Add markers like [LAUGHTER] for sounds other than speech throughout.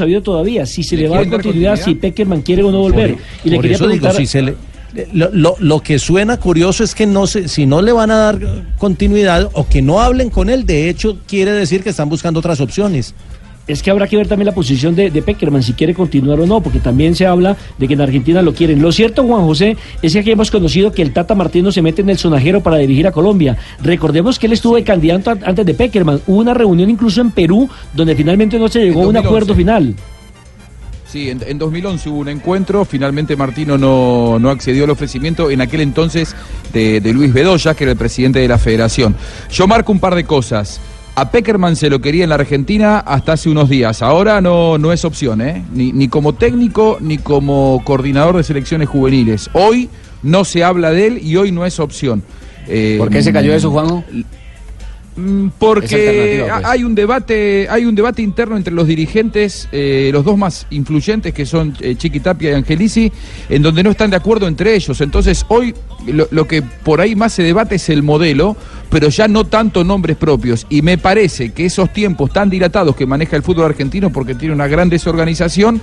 sabido todavía si se le, ¿Le va a dar continuidad, si? Peckerman quiere o no volver. y le Por quería eso digo, preguntar, si se le- lo, lo- lo que suena curioso es que no se, si no le van a dar continuidad o que no hablen con él, de hecho quiere decir que están buscando otras opciones. Es que habrá que ver también la posición de, de Peckerman, si quiere continuar o no, porque también se habla de que en Argentina lo quieren. Lo cierto, Juan José, es que aquí hemos conocido que el Tata Martino se mete en el sonajero para dirigir a Colombia. Recordemos que él estuvo de candidato antes de Peckerman. Hubo una reunión incluso en Perú, donde finalmente no se llegó a un 2011. acuerdo final. Sí, en, en 2011 hubo un encuentro, finalmente Martino no, no accedió al ofrecimiento en aquel entonces de, de Luis Bedoya, que era el presidente de la federación. Yo marco un par de cosas. A Peckerman se lo quería en la Argentina hasta hace unos días. Ahora no, no es opción, ¿eh? Ni, ni como técnico ni como coordinador de selecciones juveniles. Hoy no se habla de él y hoy no es opción. Eh, ¿Por qué se cayó eso, Juanjo? Mm, Porque pues. hay un debate, hay un debate interno entre los dirigentes, eh, los dos más influyentes que son eh, Chiqui Tapia y Angelici, en donde no están de acuerdo entre ellos. Entonces hoy lo, lo que por ahí más se debate es el modelo, pero ya no tanto nombres propios. Y me parece que esos tiempos tan dilatados que maneja el fútbol argentino, porque tiene una gran desorganización,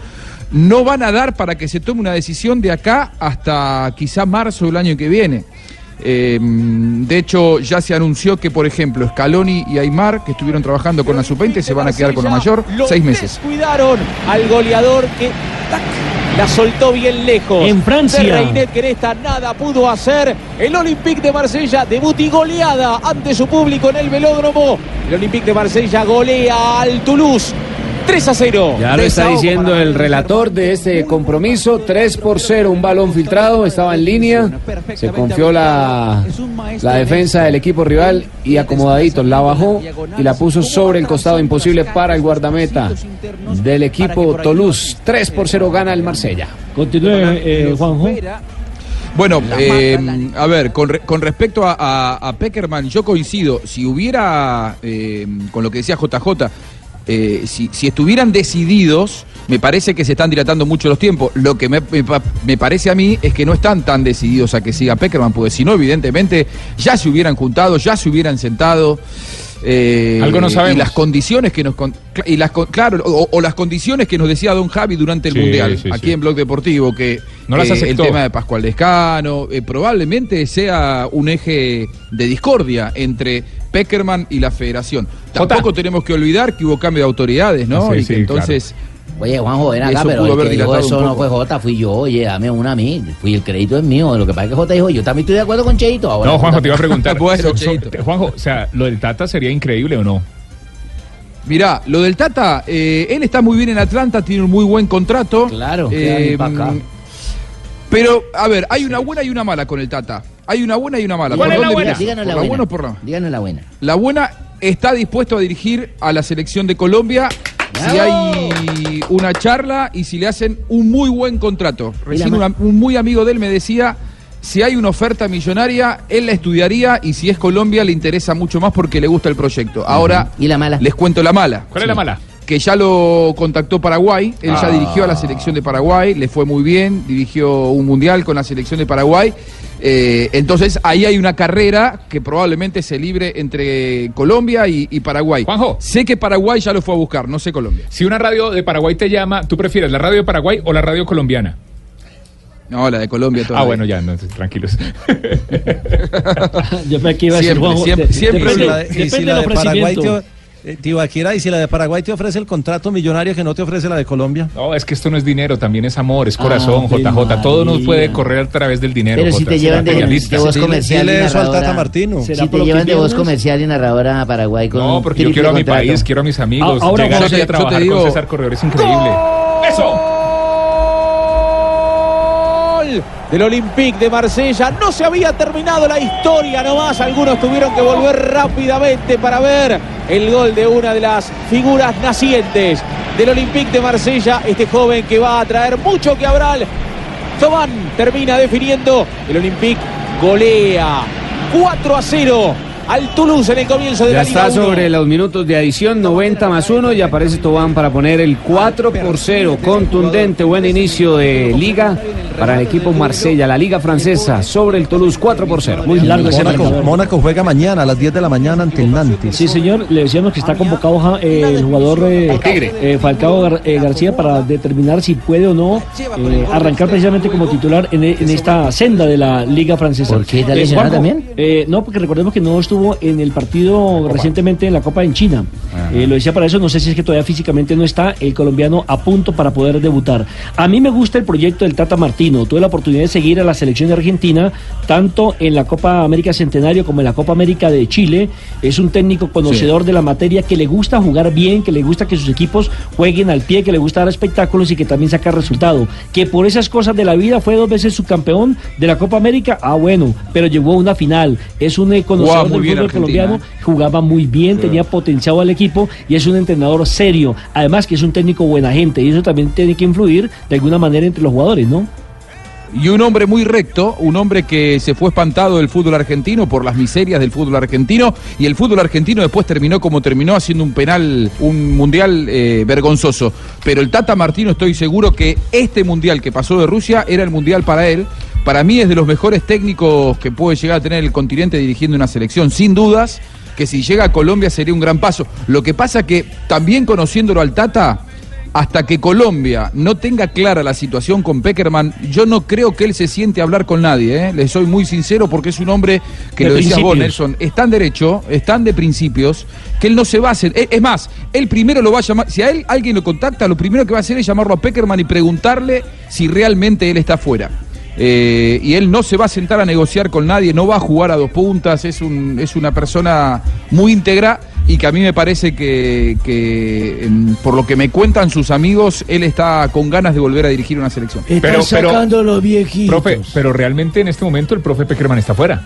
no van a dar para que se tome una decisión de acá hasta quizá marzo del año que viene. Eh, de hecho, ya se anunció que, por ejemplo, Scaloni y Aymar, que estuvieron trabajando con la sub-20, se van a quedar con la mayor seis meses. Descuidaron al goleador que tac, la soltó bien lejos. En Francia. De Reinet que en esta nada pudo hacer. El Olympique de Marsella debut y goleada ante su público en el velódromo. El Olympique de Marsella golea al Toulouse. 3 a 0. Ya lo está diciendo el relator de este compromiso. 3 por 0, un balón filtrado, estaba en línea. Se confió la, la defensa del equipo rival y acomodadito la bajó y la puso sobre el costado imposible para el guardameta del equipo Toulouse. 3 por 0 gana el Marsella. Continúe, eh, Juanjo. Bueno, eh, a ver, con, re- con respecto a, a- a Peckerman, yo coincido. Si hubiera, eh, con lo que decía JJ, eh, si, si estuvieran decididos, me parece que se están dilatando mucho los tiempos. Lo que me, me pa- me parece a mí es que no están tan decididos a que siga Peckerman, porque si no, evidentemente, ya se hubieran juntado, ya se hubieran sentado. eh, Algo no sabemos. Y las condiciones que nos. y las, claro, o, o las condiciones que nos decía Don Javi durante el Sí, Mundial, sí, aquí sí. en Blog Deportivo, que No las eh, el tema de Pascual Descano, eh, probablemente sea un eje de discordia entre Peckerman y la federación. Tampoco tenemos que olvidar que hubo cambio de autoridades, ¿no? Sí, y sí, que entonces Oye, Juanjo, ven acá, Eso pero el que dijo eso no fue Jota, fui yo. Oye, dame una a mí. Fui, el crédito es mío. Lo que pasa es que Jota dijo, yo también estoy de acuerdo con Cheito. Ahora, No, Juanjo, te iba a preguntar. [LAUGHS] Bueno, So- so- Cheito. te- Juanjo, o sea, lo del Tata sería increíble o no. Mirá, lo del Tata, eh, él está muy bien en Atlanta, tiene un muy buen contrato. Claro, Eh, acá. Pero, a ver, hay una buena y una mala con el Tata. Hay una buena y una mala. ¿Cuál ¿Por es la dónde buena? empiezo? Díganos ¿Por la buena. buena o por la Díganos la buena. La buena está dispuesto a dirigir a la selección de Colombia si hay una charla y si le hacen un muy buen contrato. Recién una- un muy amigo de él me decía, si hay una oferta millonaria, él la estudiaría y si es Colombia le interesa mucho más porque le gusta el proyecto. Ahora ¿Y la mala? les cuento la mala ¿Cuál es la mala? que ya lo contactó Paraguay, él ya Ah. dirigió a la selección de Paraguay, le fue muy bien, dirigió un mundial con la selección de Paraguay. Eh, entonces ahí hay una carrera que probablemente se libre entre Colombia y, y Paraguay. Juanjo. Sé que Paraguay ya lo fue a buscar, no sé Colombia. Si una radio de Paraguay te llama, ¿tú prefieres la radio de Paraguay o la radio colombiana? No, la de Colombia todavía. Ah, bueno, ya, entonces, tranquilos. [LAUGHS] Yo pensé que iba a decir Siempre, Juanjo. siempre, de- siempre depende, del Paraguay eh, Tibaquira, y si la de Paraguay te ofrece el contrato millonario que no te ofrece la de Colombia. No, es que esto no es dinero, también es amor, es corazón, Ave JJ. Todo nos puede correr a través del dinero. Pero si te llevan de- voz Dile- comercial dile y eso al Tata narradora. Martino. ¿Será Si te llevan de voz comercial y narradora a Paraguay con No, porque yo quiero a mi contrato. país, quiero a mis amigos. Ah, ahora, Llegar José, aquí yo a trabajar digo- con César Corredor es increíble. ¡Eso! Gol del Olympique de Marsella. No se había terminado la historia nomás. Algunos tuvieron que volver rápidamente para ver el gol de una de las figuras nacientes del Olympique de Marsella. Este joven que va a traer mucho que hablar. Tomán termina definiendo. El Olympique golea 4 a 0 al Toulouse en el comienzo de Ya la Liga está 1. sobre los minutos de adición, 90 más 1 y aparece Tobán para poner el 4 por 0. Contundente, buen inicio de liga para el equipo Marsella, la liga francesa, sobre el Toulouse 4 por 0. Muy largo ese Mónaco. Mónaco juega mañana a las 10 de la mañana ante el Nantes. Sí, señor, le decíamos que está convocado eh, el jugador eh, Tigre. eh, Falcao Gar- eh, García para determinar si puede o no eh, arrancar precisamente como titular en, en esta senda de la Liga Francesa. ¿Por qué? ¿Está lesionado también? eh, no, porque recordemos que no estuvo en el partido recientemente en la Copa en China. Eh, lo decía para eso, no sé si es que todavía físicamente no está el colombiano a punto para poder debutar. A mí me gusta el proyecto del Tata Martino. Tuve la oportunidad de seguir a la selección de Argentina, tanto en la Copa América Centenario como en la Copa América de Chile. Es un técnico conocedor de la materia que le gusta jugar bien, que le gusta que sus equipos jueguen al pie, que le gusta dar espectáculos y que también saca resultado. Que por esas cosas de la vida fue dos veces subcampeón de la Copa América. Ah, bueno, pero llegó a una final. Es un eh, conocedor bien fútbol Argentina, colombiano, jugaba muy bien, tenía potenciado al equipo y es un entrenador serio. Además que es un técnico buena gente y eso también tiene que influir de alguna manera entre los jugadores, ¿no? Y un hombre muy recto, un hombre que se fue espantado del fútbol argentino por las miserias del fútbol argentino y el fútbol argentino después terminó como terminó haciendo un penal, un mundial eh, vergonzoso. Pero el Tata Martino estoy seguro que este mundial que pasó de Rusia era el mundial para él. Para mí es de los mejores técnicos que puede llegar a tener el continente dirigiendo una selección, sin dudas que si llega a Colombia sería un gran paso. Lo que pasa que también conociéndolo al Tata, hasta que Colombia no tenga clara la situación con Peckerman, yo no creo que él se siente a hablar con nadie. ¿eh? Le soy muy sincero porque es un hombre que De lo decías vos. Nelson, es tan derecho, es tan de principios, que él no se va a hacer. Es, es más, él primero lo va a llamar. Si a él alguien lo contacta, lo primero que va a hacer es llamarlo a Peckerman y preguntarle si realmente él está fuera. Eh, y él no se va a sentar a negociar con nadie, no va a jugar a dos puntas, es, un, es una persona muy íntegra y que a mí me parece que, que, por lo que me cuentan sus amigos, él está con ganas de volver a dirigir una selección. Pero, pero, los viejitos. profe, pero realmente en este momento el profe Peckerman está fuera.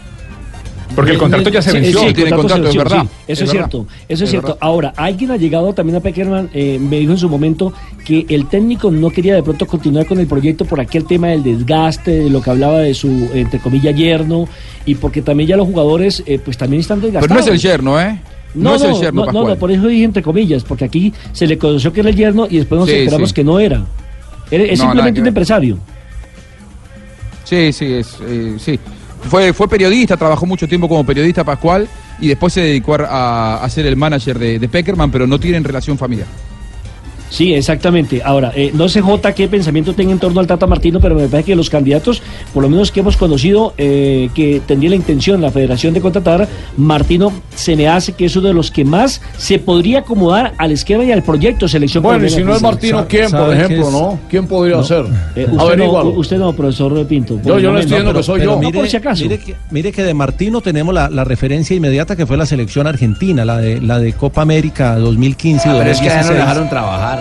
Porque el contrato ya se venció. sí, tiene contrato es verdad. eso Es cierto, eso es, cierto. Ahora, alguien ha llegado también a Peckerman, eh, me dijo en su momento que el técnico no quería de pronto continuar con el proyecto por aquel tema del desgaste, de lo que hablaba de su, entre comillas, yerno, y porque también ya los jugadores, eh, pues también están desgastados. Pero no es el yerno, ¿eh? No, es el yerno, no, no, no, por eso dije entre comillas, porque aquí se le conoció que era el yerno y después nos Sí, enteramos sí. que no era. Es No, simplemente un empresario. Sí, sí, es, eh, sí. Fue, fue periodista, trabajó mucho tiempo como periodista Pascual y después se dedicó a, ser el manager de, de Peckerman, pero no tienen relación familiar. Sí, exactamente. Ahora, eh, no sé J qué pensamiento tenga en torno al Tata Martino, pero me parece que los candidatos, por lo menos que hemos conocido, eh, que tendría la intención la federación de contratar, Martino se me hace que es uno de los que más se podría acomodar al esquema y al proyecto selección. Bueno, y si no es Martino, ¿quién, por ejemplo, es- no? ¿Quién podría ser? Eh, usted, no, usted no, profesor Pinto. Yo- yo no estoy diciendo que soy yo. No, Mire, por si acaso. mire que, mire que de Martino tenemos la, la referencia inmediata que fue la selección argentina, la de la de Copa América 2015 y Ah, pero es que ya no 2016. lo dejaron trabajar.